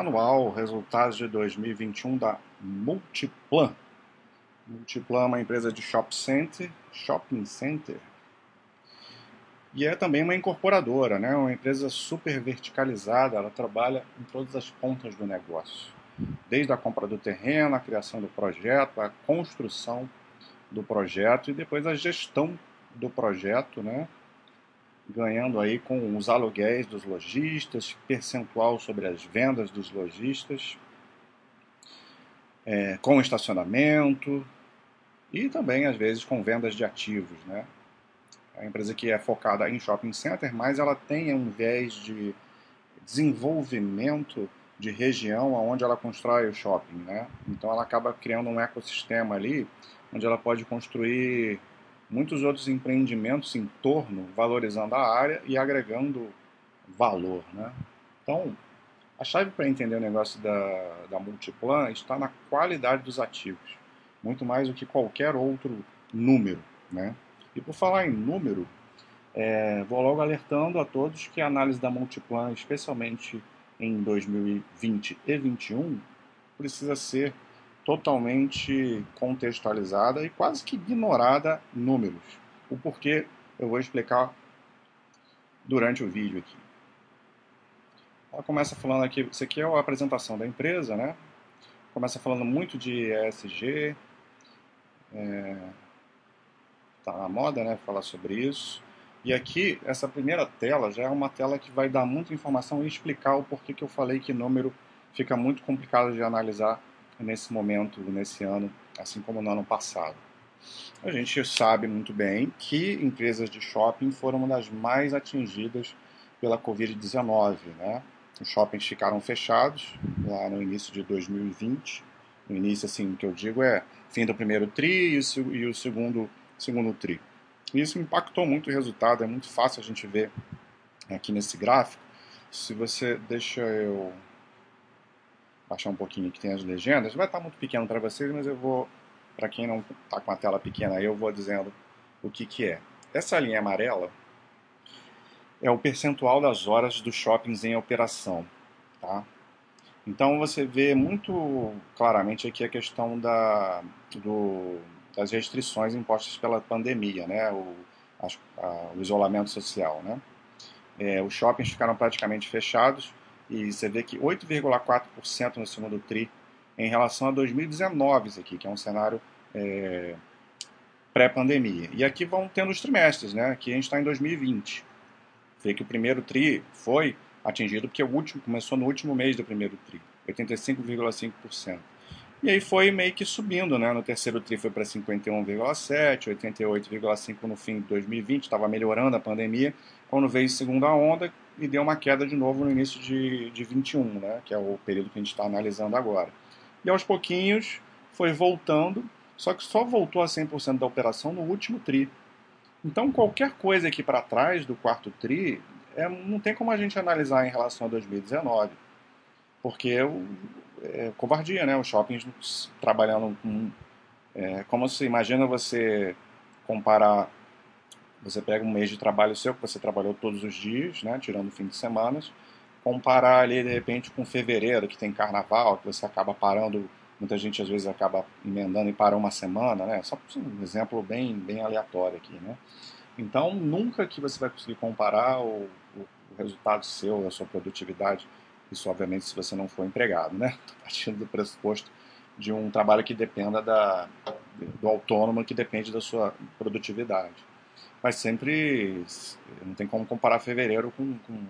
anual, resultados de 2021 da Multiplan. Multiplan é uma empresa de shopping center, shopping center. E é também uma incorporadora, né? uma empresa super verticalizada, ela trabalha em todas as pontas do negócio. Desde a compra do terreno, a criação do projeto, a construção do projeto e depois a gestão do projeto, né? Ganhando aí com os aluguéis dos lojistas, percentual sobre as vendas dos lojistas, é, com estacionamento e também às vezes com vendas de ativos, né? A empresa que é focada em shopping center, mas ela tem um viés de desenvolvimento de região onde ela constrói o shopping, né? Então ela acaba criando um ecossistema ali onde ela pode construir muitos outros empreendimentos em torno, valorizando a área e agregando valor. Né? Então, a chave para entender o negócio da, da Multiplan está na qualidade dos ativos, muito mais do que qualquer outro número. Né? E por falar em número, é, vou logo alertando a todos que a análise da Multiplan, especialmente em 2020 e 2021, precisa ser totalmente contextualizada e quase que ignorada números. O porquê eu vou explicar durante o vídeo aqui. Ela começa falando aqui, isso aqui é a apresentação da empresa, né? Começa falando muito de ESG, é, tá na moda, né? Falar sobre isso. E aqui, essa primeira tela já é uma tela que vai dar muita informação e explicar o porquê que eu falei que número fica muito complicado de analisar nesse momento, nesse ano, assim como no ano passado. A gente sabe muito bem que empresas de shopping foram uma das mais atingidas pela Covid-19. Né? Os shoppings ficaram fechados lá no início de 2020. No início, assim, que eu digo é fim do primeiro TRI e o segundo, segundo TRI. Isso impactou muito o resultado, é muito fácil a gente ver aqui nesse gráfico. Se você deixa eu baixar um pouquinho que tem as legendas. Vai estar muito pequeno para vocês, mas eu vou, para quem não está com a tela pequena aí, eu vou dizendo o que, que é. Essa linha amarela é o percentual das horas dos shoppings em operação. Tá? Então você vê muito claramente aqui a questão da, do, das restrições impostas pela pandemia, né? o, a, o isolamento social. Né? É, os shoppings ficaram praticamente fechados, e você vê que 8,4% no segundo TRI em relação a 2019, isso aqui, que é um cenário é, pré-pandemia. E aqui vão tendo os trimestres, né? Aqui a gente está em 2020. Vê que o primeiro TRI foi atingido porque o último começou no último mês do primeiro TRI, 85,5%. E aí foi meio que subindo, né? No terceiro TRI foi para 51,7%, 88,5% no fim de 2020, estava melhorando a pandemia. Quando veio a segunda onda, e deu uma queda de novo no início de, de 21, né, que é o período que a gente está analisando agora. E aos pouquinhos foi voltando, só que só voltou a 100% da operação no último TRI. Então qualquer coisa aqui para trás do quarto TRI é, não tem como a gente analisar em relação a 2019, porque é, é covardia, né? Os shoppings trabalhando com... É, como se imagina você comparar você pega um mês de trabalho seu, que você trabalhou todos os dias, né, tirando o fim de semana, comparar ali de repente com fevereiro, que tem carnaval, que você acaba parando, muita gente às vezes acaba emendando e para uma semana, né? Só um exemplo bem, bem aleatório aqui, né? Então, nunca que você vai conseguir comparar o, o, resultado seu, a sua produtividade, isso obviamente se você não for empregado, né? Partindo do pressuposto de um trabalho que dependa da, do autônomo, que depende da sua produtividade mas sempre não tem como comparar fevereiro com, com,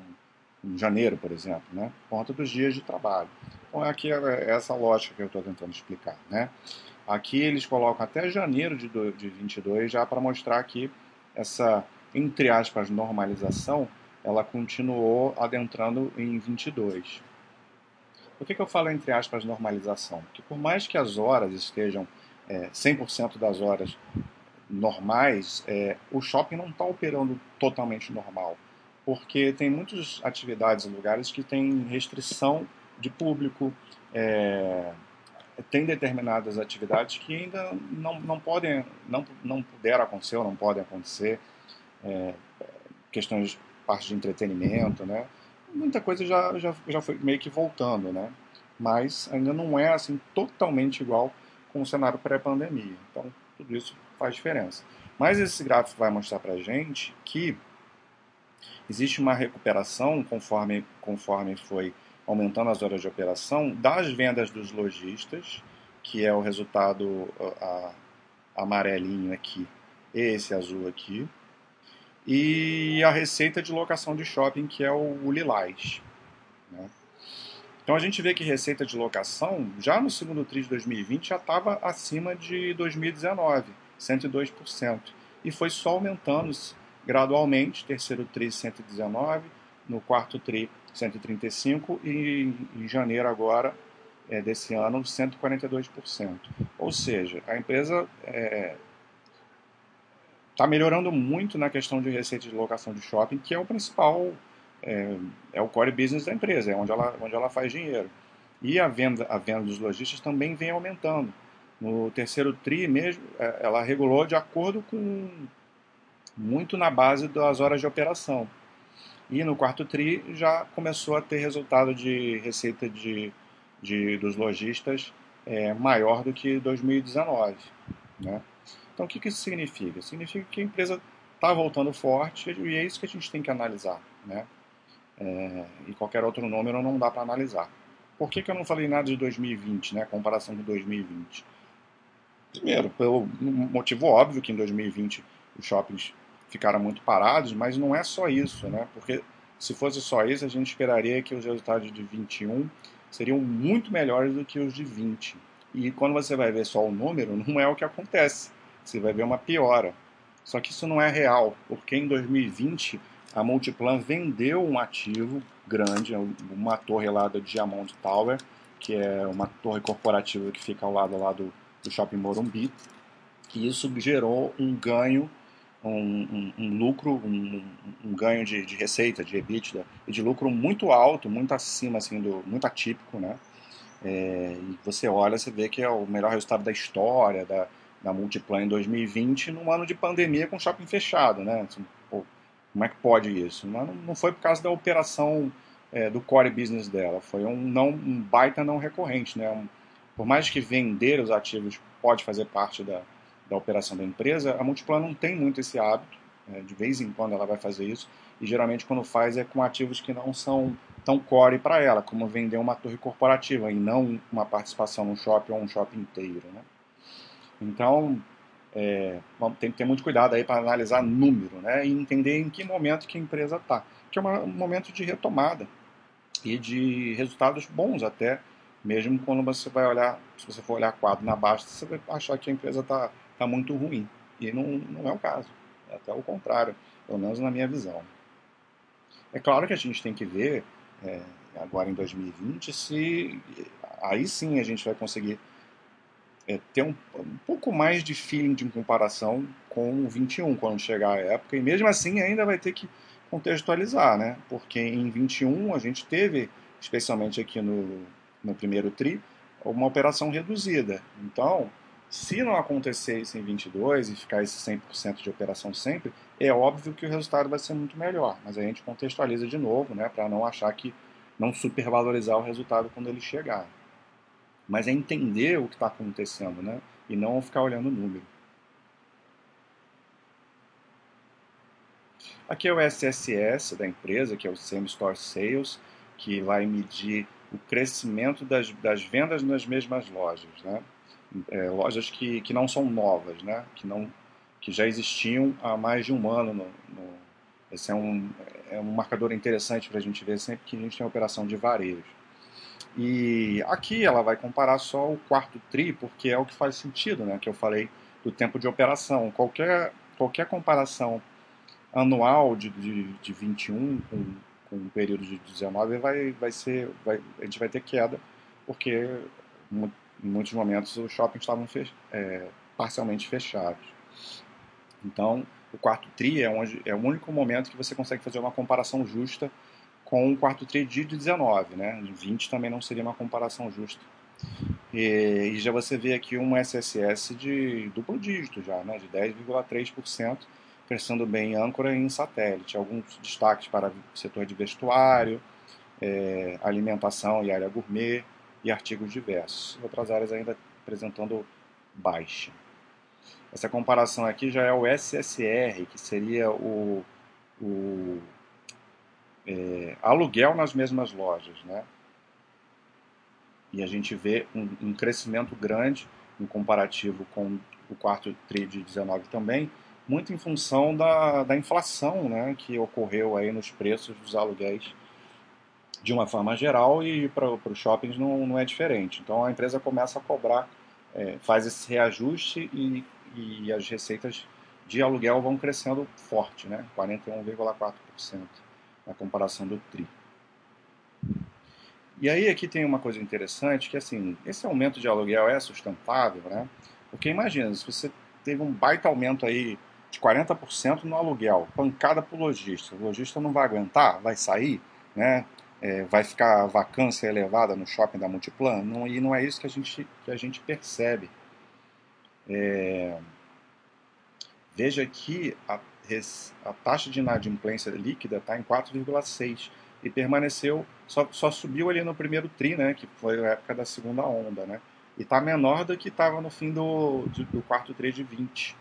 com janeiro, por exemplo, né? Por conta dos dias de trabalho. Então aqui é, é essa lógica que eu estou tentando explicar, né? Aqui eles colocam até janeiro de, do, de 22 já para mostrar que essa, entre aspas, normalização, ela continuou adentrando em 22. Por que, que eu falo entre aspas normalização? Porque por mais que as horas estejam é, 100% das horas normais, é, o shopping não está operando totalmente normal, porque tem muitas atividades em lugares que têm restrição de público, é, tem determinadas atividades que ainda não, não podem, não, não puderam acontecer ou não podem acontecer, é, questões de parte de entretenimento, né? muita coisa já, já, já foi meio que voltando, né? Mas ainda não é assim totalmente igual com o cenário pré-pandemia. Então, tudo isso faz diferença. Mas esse gráfico vai mostrar para a gente que existe uma recuperação conforme, conforme foi aumentando as horas de operação das vendas dos lojistas, que é o resultado a, a amarelinho aqui, esse azul aqui, e a receita de locação de shopping, que é o, Lilás. Né? Então a gente vê que receita de locação, já no segundo TRI de 2020, já estava acima de 2019, 102%. E foi só aumentando gradualmente, terceiro TRI 119, no quarto TRI 135 e em janeiro agora é, desse ano 142%. Ou seja, a empresa está é, tá melhorando muito na questão de receita de locação de shopping, que é o principal, é, é, o core business da empresa, é onde ela, onde ela faz dinheiro. E a venda, a venda dos lojistas também vem aumentando. No terceiro TRI mesmo, é, ela regulou de acordo com muito na base das horas de operação. E no quarto TRI já começou a ter resultado de receita de, de dos lojistas é, maior do que 2019. Né? Então o que, que isso significa? Significa que a empresa está voltando forte e é isso que a gente tem que analisar. Né? É, e qualquer outro número não dá para analisar. Por que, que eu não falei nada de 2020, né? comparação com 2020? Primeiro, pelo motivo óbvio que em 2020 os shoppings ficaram muito parados, mas não é só isso, né? Porque se fosse só isso, a gente esperaria que os resultados de 21 seriam muito melhores do que os de 20. E quando você vai ver só o número, não é o que acontece. Você vai ver uma piora. Só que isso não é real, porque em 2020 a Multiplan vendeu um ativo grande, uma torre lá da Diamond Tower, que é uma torre corporativa que fica ao lado lá do, do Shopping Morumbi, e isso gerou um ganho um, um, um lucro, um, um, ganho de, de receita, de EBITDA, e de lucro muito alto, muito acima, assim, do, muito atípico, né? É, e você olha, você vê que é o melhor resultado da história da, da Multiplan em 2020, num ano de pandemia com shopping fechado, né? Assim, pô, como é que pode isso? Mas não, foi por causa da operação é, do core business dela, foi um, não, um baita não recorrente, né? Por mais que vender os ativos pode fazer parte da, da operação da empresa, a Multiplan não tem muito esse hábito, é, de vez em quando ela vai fazer isso, e geralmente quando faz é com ativos que não são tão core para ela, como vender uma torre corporativa e não uma participação no shopping ou um shopping inteiro. Né? Então, é, tem que ter muito cuidado aí para analisar número né? e entender em que momento que a empresa está, que é um momento de retomada e de resultados bons até, mesmo quando você vai olhar, se você for olhar quadro na baixa, você vai achar que a empresa está está muito ruim. E não, não é o caso. É até o contrário, pelo menos na minha visão. É claro que a gente tem que ver, é, agora em 2020, se aí sim a gente vai conseguir é, ter um, um, pouco mais de feeling de comparação com o 21 quando chegar a época. E mesmo assim ainda vai ter que contextualizar, né? Porque em 21 a gente teve, especialmente aqui no, no primeiro TRI, uma operação reduzida. Então, se não acontecer isso em 22 e ficar esse 100% de operação sempre, é óbvio que o resultado vai ser muito melhor, mas a gente contextualiza de novo, né, para não achar que não supervalorizar o resultado quando ele chegar. Mas é entender o que está acontecendo, né, e não ficar olhando o número. Aqui é o SSS da empresa, que é o Same Store Sales, que vai medir o crescimento das, das vendas nas mesmas lojas, né? é, lojas que, que não são novas, né? que, não, que já existiam há mais de um ano. No, no, esse é um, é um marcador interessante para a gente ver sempre que a gente tem operação de varejo. E aqui ela vai comparar só o quarto TRI, porque é o que faz sentido, né? que eu falei do tempo de operação. Qualquer, qualquer comparação anual de, de, de 21 com, com um período de 19 vai, vai ser, vai, a gente vai ter queda, porque em muitos momentos os shoppings estavam fech é, parcialmente fechados. Então, o quarto TRI é, onde, é o único momento que você consegue fazer uma comparação justa com o quarto TRI de 19, né? De 20 também não seria uma comparação justa. E, e já você vê aqui um SSS de duplo dígito já, né? De 10,3%, crescendo bem em âncora e em satélite. Alguns destaques para o setor de vestuário, é, alimentação e área gourmet e artigos diversos. Outras áreas ainda apresentando baixa. Essa comparação aqui já é o SSR, que seria o, o é, aluguel nas mesmas lojas. Né? E a gente vê um, um crescimento grande no comparativo com o quarto TRI de 19 também, muito em função da, da inflação né, que ocorreu aí nos preços dos aluguéis de uma forma geral e para os shoppings não, não é diferente. Então a empresa começa a cobrar, é, faz esse reajuste e, e as receitas de aluguel vão crescendo forte, né? 41,4% na comparação do TRI. E aí aqui tem uma coisa interessante que assim, esse aumento de aluguel é sustentável, né? Porque imagina, se você teve um baita aumento aí de 40% no aluguel, pancada para o lojista, o lojista não vai aguentar, vai sair, né? É, vai ficar vacância elevada no shopping da Multiplan? Não, e não é isso que a gente, que a gente percebe. É, veja que a, a taxa de inadimplência líquida está em 4,6% e permaneceu, só, só subiu ali no primeiro tri, né, que foi a época da segunda onda, né, e está menor do que estava no fim do, do, do, quarto tri de 20.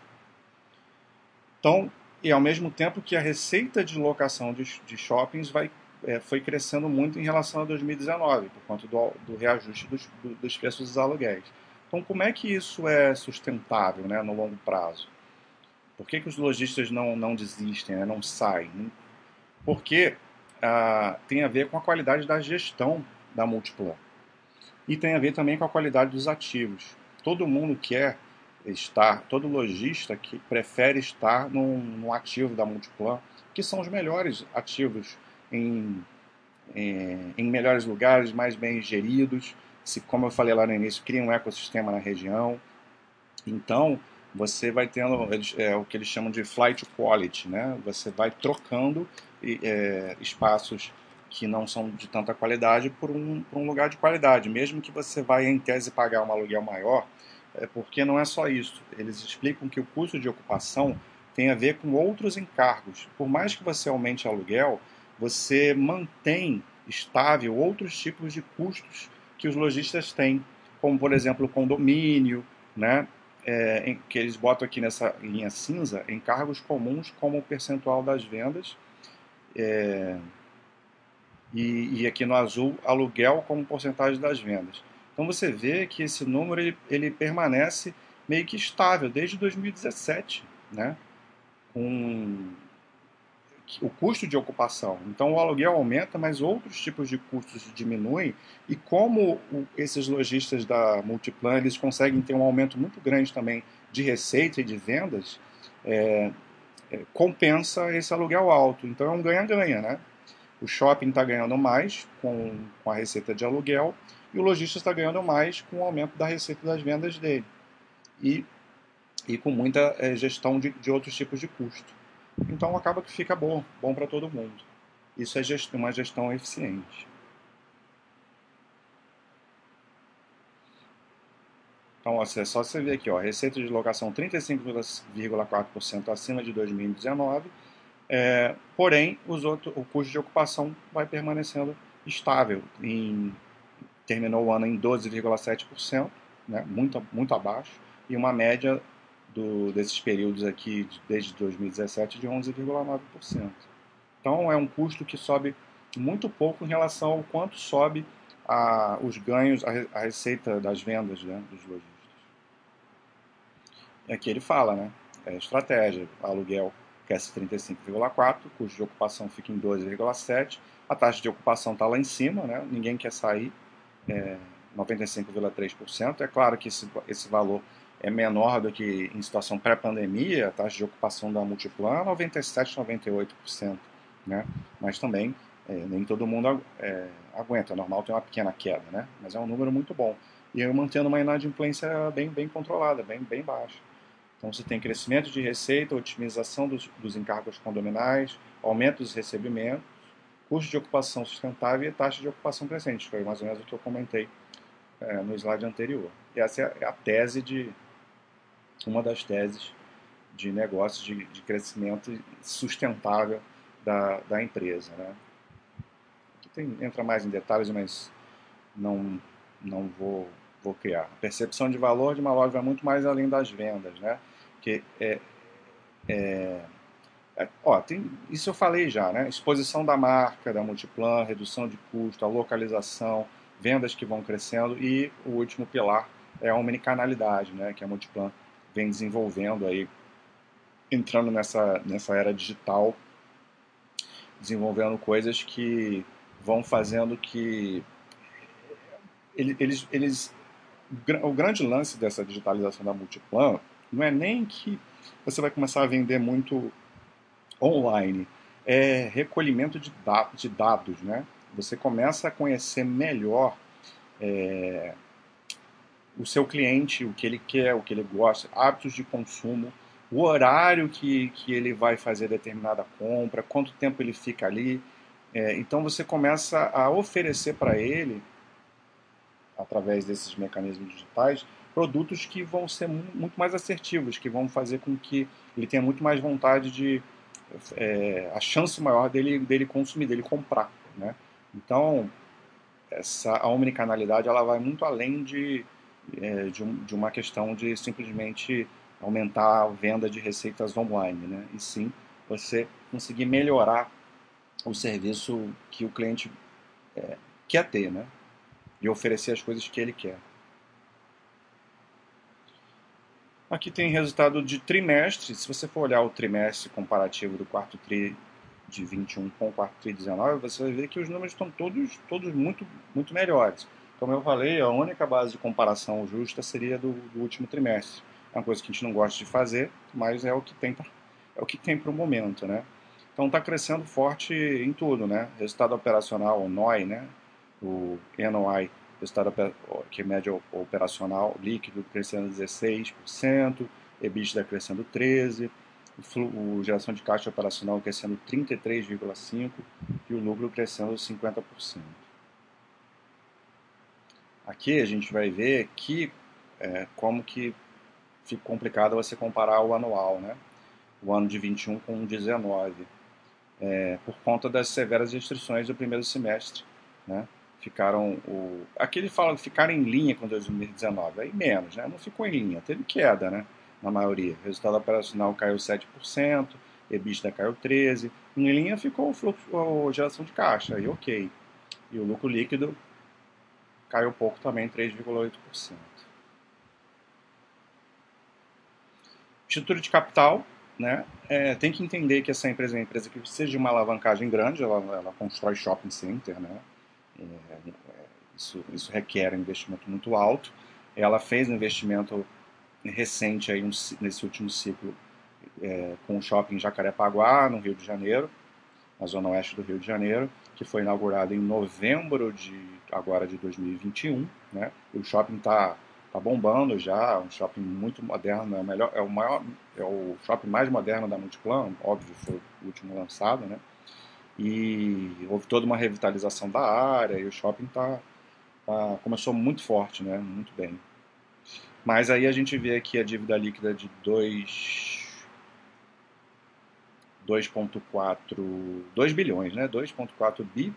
Então, e ao mesmo tempo que a receita de locação de, de shoppings vai, é, foi crescendo muito em relação a 2019, por conta do, do reajuste dos, do, dos preços dos aluguéis. Então, como é que isso é sustentável né, no longo prazo? Por que, que os lojistas não, não desistem, né, não saem? Porque ah, tem a ver com a qualidade da gestão da Multiplan. E tem a ver também com a qualidade dos ativos. Todo mundo quer estar, todo lojista que prefere estar num, num ativo da Multiplan, que são os melhores ativos em, em, em, melhores lugares, mais bem geridos, se, como eu falei lá no início, cria um ecossistema na região. Então, você vai tendo é, o que eles chamam de flight quality, né? Você vai trocando é, espaços que não são de tanta qualidade por um, por um lugar de qualidade. Mesmo que você vai, em tese, pagar um aluguel maior, é porque não é só isso. Eles explicam que o custo de ocupação tem a ver com outros encargos. Por mais que você aumente aluguel, você mantém estável outros tipos de custos que os lojistas têm, como, por exemplo, o condomínio, né? É, que eles botam aqui nessa linha cinza, encargos comuns como o percentual das vendas é, e, e, aqui no azul, aluguel como porcentagem das vendas. Então você vê que esse número ele, ele permanece meio que estável desde 2017, né? com o custo de ocupação. Então o aluguel aumenta, mas outros tipos de custos diminuem. E como esses lojistas da Multiplan eles conseguem ter um aumento muito grande também de receita e de vendas, é, é, compensa esse aluguel alto. Então é um ganha-ganha, né? O shopping está ganhando mais com, com a receita de aluguel e o lojista está ganhando mais com o aumento da receita das vendas dele. E, e com muita é, gestão de, de outros tipos de custo. Então acaba que fica bom, bom para todo mundo. Isso é uma gestão eficiente. Então, ó, é só você ver aqui, ó, receita de locação 35,4% acima de 2019, é, porém os outros, o custo de ocupação vai permanecendo estável. Em, terminou o ano em 12,7%, né, muito, muito abaixo, e uma média do, desses períodos aqui, desde 2017, de 11,9%. Então, é um custo que sobe muito pouco em relação ao quanto sobe a, os ganhos, a, a receita das vendas né, dos lojistas. E aqui ele fala, né? É estratégia, aluguel cresce 35,4, custo de ocupação fica em 12,7, a taxa de ocupação está lá em cima, né? Ninguém quer sair, é 95,3%. É claro que esse, esse valor é menor do que em situação pré-pandemia, a taxa de ocupação da Multiplan é 97, 98%, né? Mas também é, nem todo mundo é, aguenta, é normal ter uma pequena queda, né? Mas é um número muito bom. E eu mantendo uma inadimplência bem, bem controlada, bem, bem baixa. Então você tem crescimento de receita, otimização dos, dos encargos condominais, aumento dos recebimentos, custo de ocupação sustentável e taxa de ocupação crescente. Foi mais ou menos o que eu comentei é, no slide anterior. E essa é a tese de uma das teses de negócios de, de crescimento sustentável da, da empresa. Né? Tem, entra mais em detalhes, mas não, não vou, vou criar. A percepção de valor de uma loja vai muito mais além das vendas, né? Que é, é, ó, tem, isso eu falei já, né? Exposição da marca, da Multiplan, redução de custo, a localização, vendas que vão crescendo e o último pilar é a omnicanalidade, né? Que a Multiplan vem desenvolvendo aí, entrando nessa, nessa era digital, desenvolvendo coisas que vão fazendo que eles, eles o grande lance dessa digitalização da Multiplan não é nem que você vai começar a vender muito online, é recolhimento de, da de dados, né? Você começa a conhecer melhor é, o seu cliente, o que ele quer, o que ele gosta, hábitos de consumo, o horário que, que ele vai fazer determinada compra, quanto tempo ele fica ali. É, então você começa a oferecer para ele, através desses mecanismos digitais, produtos que vão ser muito mais assertivos, que vão fazer com que ele tenha muito mais vontade de. É, a chance maior dele, dele consumir, dele comprar. Né? Então, essa, a omnicanalidade ela vai muito além de, é, de, um, de, uma questão de simplesmente aumentar a venda de receitas online, né? e sim você conseguir melhorar o serviço que o cliente é, quer ter, né? e oferecer as coisas que ele quer. Aqui tem resultado de trimestre. Se você for olhar o trimestre comparativo do quarto tri de 21 com o quarto tri de 19, você vai ver que os números estão todos, todos muito, muito melhores. Como eu falei, a única base de comparação justa seria do, do último trimestre. É uma coisa que a gente não gosta de fazer, mas é o que tem é o que tem para o momento, né? Então está crescendo forte em tudo, né? Resultado operacional, o NOI, né? O NOI resultado que é média operacional líquido crescendo 16%, EBITDA crescendo 13%, o geração de caixa operacional crescendo 33,5% e o lucro crescendo 50%. Aqui a gente vai ver que é, como que fica complicado você comparar o anual, né? o ano de 21 com 19, é, por conta das severas restrições do primeiro semestre. Né? Ficaram o aqui ele fala ficar em linha com 2019, aí menos, né? Não ficou em linha, teve queda, né? Na maioria. Resultado operacional caiu 7%, EBITDA caiu 13%, em linha ficou o fluxo, a geração de caixa, aí ok. E o lucro líquido caiu pouco também, 3,8%. Estrutura de capital, né? É, tem que entender que essa empresa é uma empresa que precisa de uma alavancagem grande, ela, ela constrói shopping center, né? É, isso, isso, requer um investimento muito alto. Ela fez um investimento recente aí, um, nesse último ciclo é, com o shopping Jacarepaguá, no Rio de Janeiro, na zona oeste do Rio de Janeiro, que foi inaugurado em novembro de agora de 2021, né? E o shopping está tá bombando já, um shopping muito moderno, é o melhor, é o maior, é o shopping mais moderno da Multiplan, óbvio, foi o último lançado, né? E houve toda uma revitalização da área e o shopping tá, tá, começou muito forte, né? muito bem. Mas aí a gente vê aqui a dívida líquida de 2,4 2 bilhões, né? 2,4 bi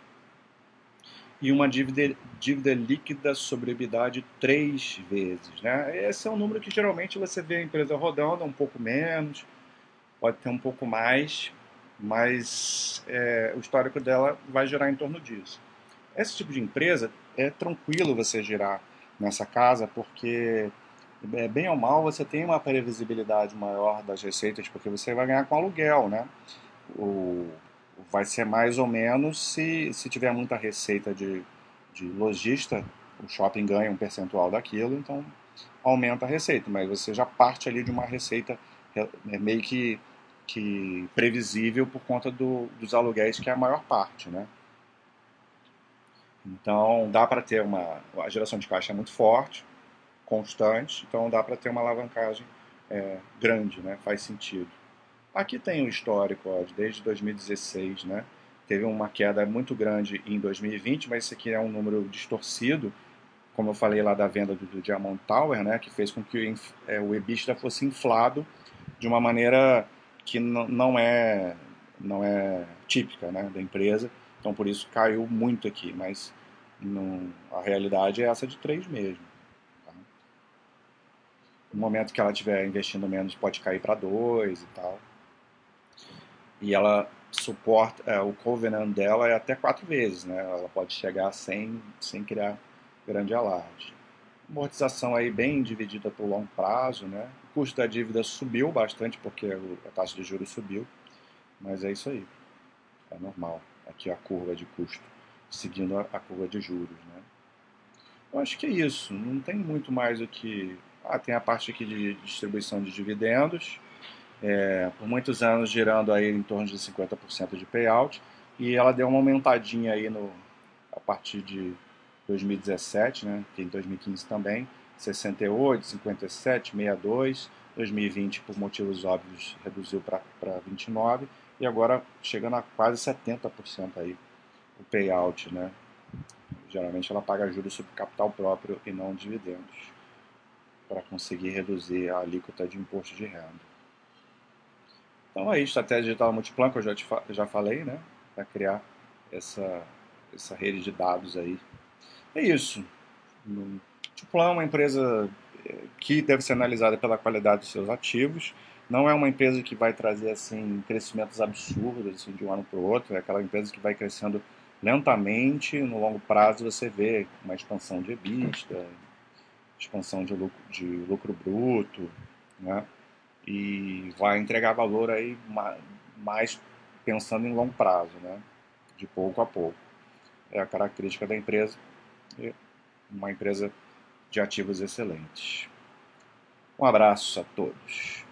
e uma dívida, dívida líquida sobre EBITDA de 3 vezes. Né? Esse é um número que geralmente você vê a empresa rodando um pouco menos, pode ter um pouco mais, mas é, o histórico dela vai girar em torno disso. Esse tipo de empresa é tranquilo você girar nessa casa, porque é, bem ou mal você tem uma previsibilidade maior das receitas, porque você vai ganhar com aluguel, né? O, vai ser mais ou menos se, se tiver muita receita de, de lojista, o shopping ganha um percentual daquilo, então aumenta a receita, mas você já parte ali de uma receita é, meio que que previsível por conta do, dos aluguéis, que é a maior parte, né? Então, dá para ter uma... A geração de caixa é muito forte, constante, então dá para ter uma alavancagem é, grande, né? Faz sentido. Aqui tem o um histórico, ó, desde 2016, né? Teve uma queda muito grande em 2020, mas esse aqui é um número distorcido, como eu falei lá da venda do, do Diamond Tower, né? Que fez com que o, é, o EBITDA fosse inflado de uma maneira que não é, não é típica né, da empresa, Então por isso caiu muito aqui, mas a realidade é essa de 3 mesmo. Tá? No momento que ela estiver investindo menos, pode cair para 2 e tal. E ela suporta, é, o covenant dela é até 4 vezes, né? Ela pode chegar sem, sem criar grande alarde. Amortização aí bem dividida por longo prazo, né? O custo da dívida subiu bastante porque a taxa de juros subiu, mas é isso aí, é normal. Aqui a curva de custo seguindo a, a curva de juros, né? Eu acho que é isso, não tem muito mais o que... Ah, tem a parte aqui de distribuição de dividendos, é, por muitos anos girando aí em torno de 50% de payout, e ela deu uma aumentadinha aí no, a partir de 2017, né, que em 2015 também, 68, 57, 62, 2020 por motivos óbvios reduziu para 29 e agora chegando a quase 70% aí o payout, né? Geralmente ela paga juros sobre capital próprio e não dividendos para conseguir reduzir a alíquota de imposto de renda. Então é isso, estratégia digital multiplan que eu já, te, já falei, né? Para criar essa, essa rede de dados aí. É isso. Multiplan é uma empresa eh, que deve ser analisada pela qualidade dos seus ativos. Não é uma empresa que vai trazer assim crescimentos absurdos assim, de um ano para o outro. É aquela empresa que vai crescendo lentamente, no longo prazo você vê uma expansão de EBITDA, expansão de lucro, de lucro bruto, né? e vai entregar valor aí mais pensando em longo prazo, né? de pouco a pouco. É a característica da empresa, uma empresa de ativos excelentes. Um abraço a todos.